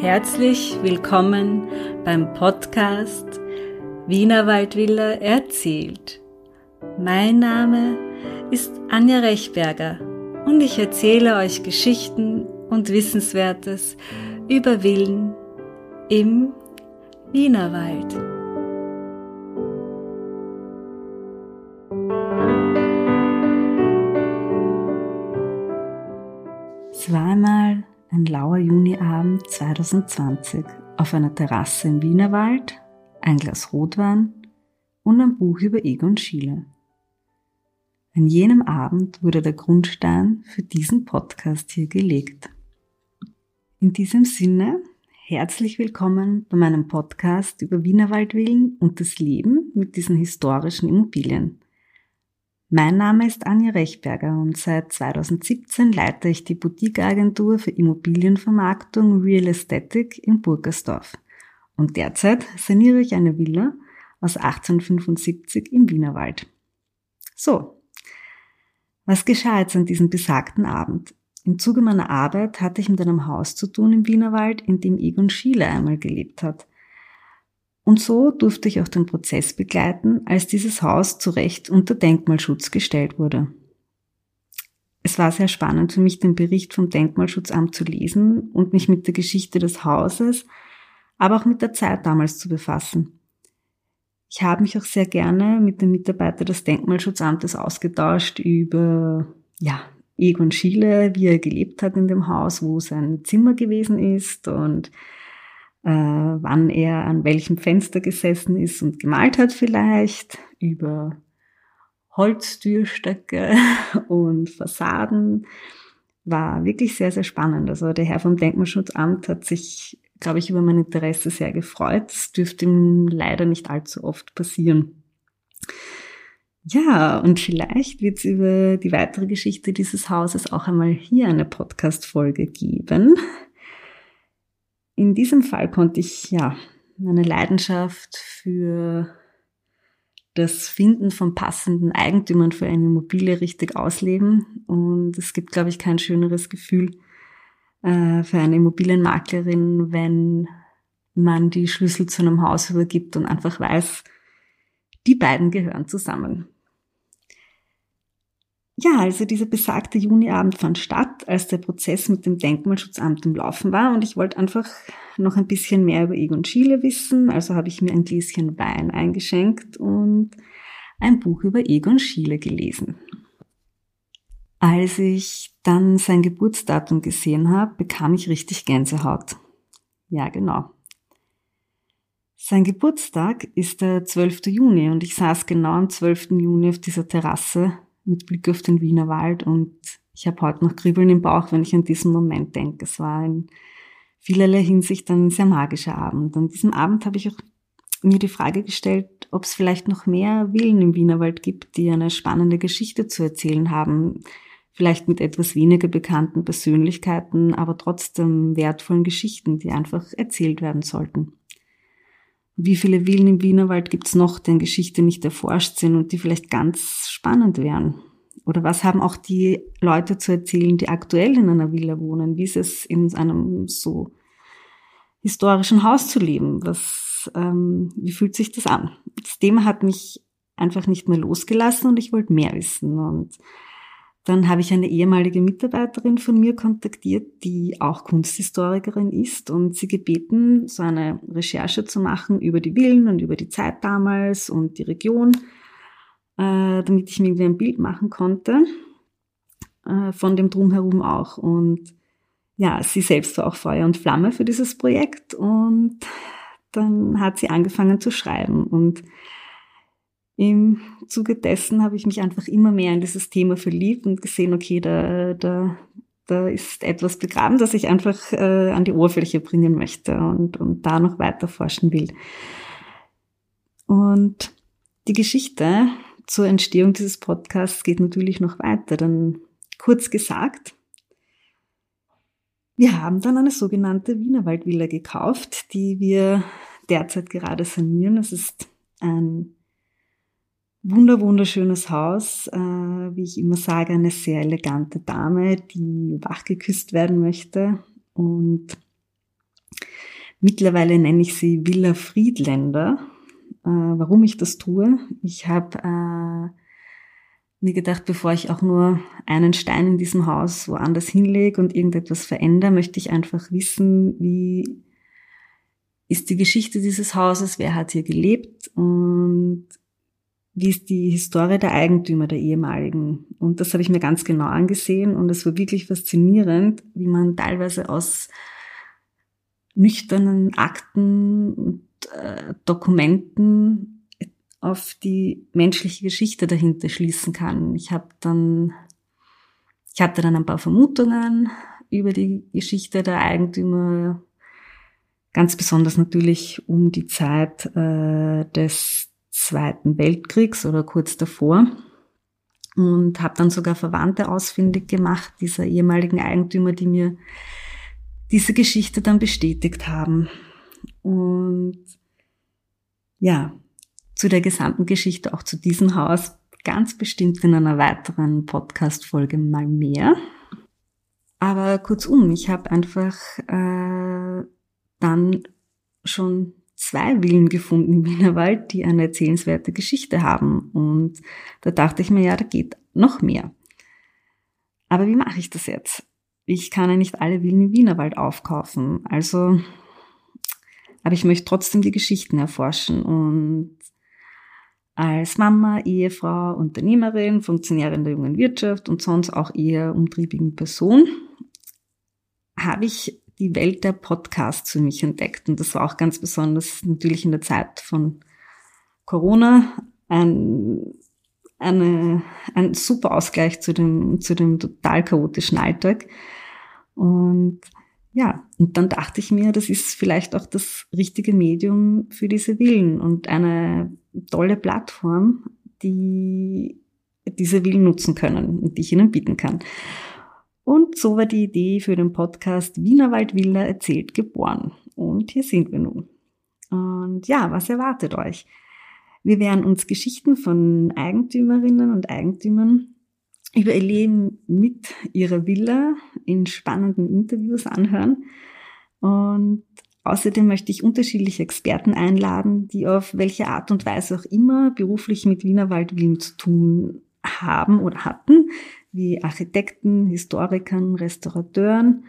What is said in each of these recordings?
Herzlich willkommen beim Podcast Wiener Waldvilla erzählt. Mein Name ist Anja Rechberger und ich erzähle euch Geschichten und Wissenswertes über Villen im Wienerwald. Zweimal ein lauer Juniabend 2020 auf einer Terrasse im Wienerwald, ein Glas Rotwein und ein Buch über Egon Schiele. An jenem Abend wurde der Grundstein für diesen Podcast hier gelegt. In diesem Sinne, herzlich willkommen bei meinem Podcast über Wienerwaldvillen und das Leben mit diesen historischen Immobilien. Mein Name ist Anja Rechberger und seit 2017 leite ich die Boutique-Agentur für Immobilienvermarktung Real Aesthetic in Burgersdorf. Und derzeit saniere ich eine Villa aus 1875 im Wienerwald. So, was geschah jetzt an diesem besagten Abend? Im Zuge meiner Arbeit hatte ich mit einem Haus zu tun im Wienerwald, in dem Egon Schiele einmal gelebt hat. Und so durfte ich auch den Prozess begleiten, als dieses Haus zu Recht unter Denkmalschutz gestellt wurde. Es war sehr spannend für mich, den Bericht vom Denkmalschutzamt zu lesen und mich mit der Geschichte des Hauses, aber auch mit der Zeit damals zu befassen. Ich habe mich auch sehr gerne mit dem Mitarbeiter des Denkmalschutzamtes ausgetauscht über, ja, Egon Schiele, wie er gelebt hat in dem Haus, wo sein Zimmer gewesen ist und äh, wann er an welchem Fenster gesessen ist und gemalt hat vielleicht, über Holztürstöcke und Fassaden. War wirklich sehr, sehr spannend. Also der Herr vom Denkmalschutzamt hat sich, glaube ich, über mein Interesse sehr gefreut. Es dürfte ihm leider nicht allzu oft passieren. Ja, und vielleicht wird es über die weitere Geschichte dieses Hauses auch einmal hier eine Podcast-Folge geben in diesem Fall konnte ich ja meine Leidenschaft für das Finden von passenden Eigentümern für eine Immobilie richtig ausleben. Und es gibt, glaube ich, kein schöneres Gefühl äh, für eine Immobilienmaklerin, wenn man die Schlüssel zu einem Haus übergibt und einfach weiß, die beiden gehören zusammen. Ja, also dieser besagte Juniabend fand statt, als der Prozess mit dem Denkmalschutzamt im Laufen war und ich wollte einfach noch ein bisschen mehr über Egon Schiele wissen, also habe ich mir ein Gläschen Wein eingeschenkt und ein Buch über Egon Schiele gelesen. Als ich dann sein Geburtsdatum gesehen habe, bekam ich richtig Gänsehaut. Ja, genau. Sein Geburtstag ist der 12. Juni und ich saß genau am 12. Juni auf dieser Terrasse mit Blick auf den Wiener Wald und ich habe heute noch Kribbeln im Bauch, wenn ich an diesen Moment denke. Es war in vielerlei Hinsicht ein sehr magischer Abend. An diesem Abend habe ich auch mir die Frage gestellt, ob es vielleicht noch mehr Villen im Wienerwald gibt, die eine spannende Geschichte zu erzählen haben, vielleicht mit etwas weniger bekannten Persönlichkeiten, aber trotzdem wertvollen Geschichten, die einfach erzählt werden sollten. Wie viele Villen im Wienerwald gibt's noch, deren Geschichte nicht erforscht sind und die vielleicht ganz spannend wären? Oder was haben auch die Leute zu erzählen, die aktuell in einer Villa wohnen? Wie ist es, in einem so historischen Haus zu leben? Was, ähm, wie fühlt sich das an? Das Thema hat mich einfach nicht mehr losgelassen und ich wollte mehr wissen. Und dann habe ich eine ehemalige Mitarbeiterin von mir kontaktiert, die auch Kunsthistorikerin ist und sie gebeten, so eine Recherche zu machen über die Villen und über die Zeit damals und die Region, äh, damit ich mir irgendwie ein Bild machen konnte äh, von dem Drumherum auch. Und ja, sie selbst war auch Feuer und Flamme für dieses Projekt und dann hat sie angefangen zu schreiben und im Zuge dessen habe ich mich einfach immer mehr in dieses Thema verliebt und gesehen, okay, da, da, da ist etwas begraben, das ich einfach äh, an die Oberfläche bringen möchte und, und da noch weiter forschen will. Und die Geschichte zur Entstehung dieses Podcasts geht natürlich noch weiter. Dann kurz gesagt, wir haben dann eine sogenannte Wienerwaldvilla gekauft, die wir derzeit gerade sanieren. Es ist ein wunder wunderschönes Haus, äh, wie ich immer sage, eine sehr elegante Dame, die wachgeküsst werden möchte. Und Mittlerweile nenne ich sie Villa Friedländer. Äh, warum ich das tue? Ich habe äh, mir gedacht, bevor ich auch nur einen Stein in diesem Haus woanders hinlege und irgendetwas verändere, möchte ich einfach wissen, wie ist die Geschichte dieses Hauses, wer hat hier gelebt und wie ist die Historie der Eigentümer der ehemaligen. Und das habe ich mir ganz genau angesehen und es war wirklich faszinierend, wie man teilweise aus nüchternen Akten und äh, Dokumenten auf die menschliche Geschichte dahinter schließen kann. Ich habe dann, ich hatte dann ein paar Vermutungen über die Geschichte der Eigentümer, ganz besonders natürlich um die Zeit äh, des Zweiten Weltkriegs oder kurz davor und habe dann sogar Verwandte ausfindig gemacht dieser ehemaligen Eigentümer, die mir diese Geschichte dann bestätigt haben. Und ja, zu der gesamten Geschichte, auch zu diesem Haus, ganz bestimmt in einer weiteren Podcast-Folge mal mehr. Aber kurzum, ich habe einfach äh, dann schon zwei Villen gefunden im Wienerwald, die eine erzählenswerte Geschichte haben. Und da dachte ich mir, ja, da geht noch mehr. Aber wie mache ich das jetzt? ich kann ja nicht alle Villen im Wienerwald aufkaufen. Also, aber ich möchte trotzdem die Geschichten erforschen und als Mama, Ehefrau, Unternehmerin, Funktionärin der jungen Wirtschaft und sonst auch eher umtriebigen Person habe ich die Welt der Podcasts für mich entdeckt. Und das war auch ganz besonders natürlich in der Zeit von Corona ein, eine, ein super Ausgleich zu dem, zu dem total chaotischen Alltag. Und ja, und dann dachte ich mir, das ist vielleicht auch das richtige Medium für diese Villen und eine tolle Plattform, die diese Villen nutzen können und die ich ihnen bieten kann. Und so war die Idee für den Podcast Wienerwald Villa erzählt geboren. Und hier sind wir nun. Und ja, was erwartet euch? Wir werden uns Geschichten von Eigentümerinnen und Eigentümern über ihr Leben mit ihrer Villa in spannenden Interviews anhören. Und außerdem möchte ich unterschiedliche Experten einladen, die auf welche Art und Weise auch immer beruflich mit Wienerwald Villen zu tun haben oder hatten, wie Architekten, Historikern, Restaurateuren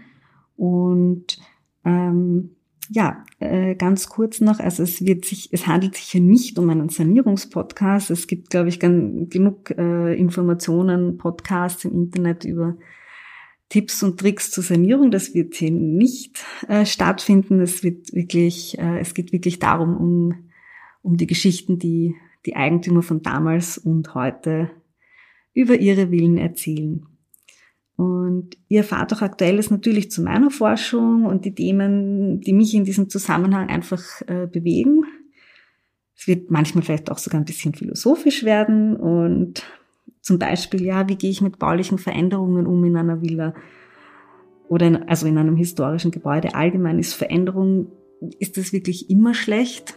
und ähm, ja, äh, ganz kurz noch, also es wird sich, es handelt sich hier nicht um einen Sanierungspodcast. Es gibt, glaube ich, genug äh, Informationen, Podcasts im Internet über Tipps und Tricks zur Sanierung. Das wird hier nicht äh, stattfinden. Es wird wirklich, äh, es geht wirklich darum, um, um die Geschichten, die die Eigentümer von damals und heute über ihre Willen erzählen. Und ihr erfahrt auch Aktuelles natürlich zu meiner Forschung und die Themen, die mich in diesem Zusammenhang einfach äh, bewegen. Es wird manchmal vielleicht auch sogar ein bisschen philosophisch werden und zum Beispiel, ja, wie gehe ich mit baulichen Veränderungen um in einer Villa oder in, also in einem historischen Gebäude allgemein ist Veränderung, ist das wirklich immer schlecht?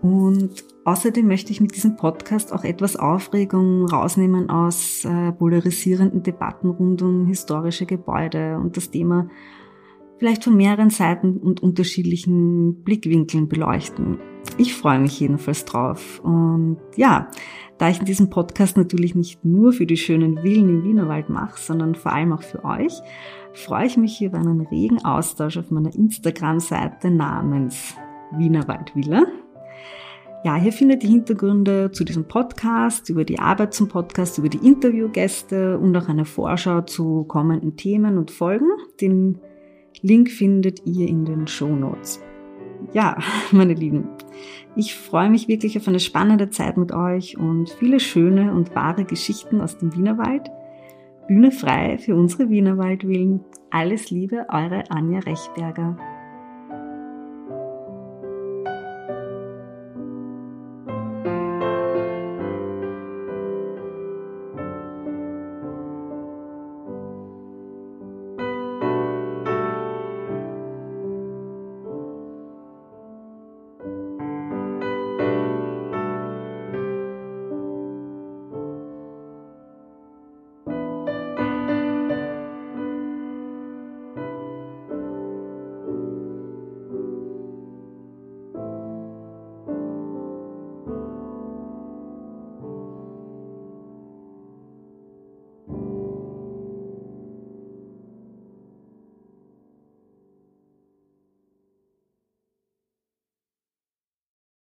Und außerdem möchte ich mit diesem Podcast auch etwas Aufregung rausnehmen aus äh, polarisierenden Debatten rund um historische Gebäude und das Thema vielleicht von mehreren Seiten und unterschiedlichen Blickwinkeln beleuchten. Ich freue mich jedenfalls drauf. Und ja, da ich in diesem Podcast natürlich nicht nur für die schönen Villen im Wienerwald mache, sondern vor allem auch für euch, freue ich mich über einen regen Austausch auf meiner Instagram-Seite namens Wienerwald Villa. Ja, hier findet ihr Hintergründe zu diesem Podcast, über die Arbeit zum Podcast, über die Interviewgäste und auch eine Vorschau zu kommenden Themen und Folgen. Den Link findet ihr in den Show Notes. Ja, meine Lieben, ich freue mich wirklich auf eine spannende Zeit mit euch und viele schöne und wahre Geschichten aus dem Wienerwald. Bühne frei für unsere Wienerwaldwillen. Alles Liebe, eure Anja Rechberger.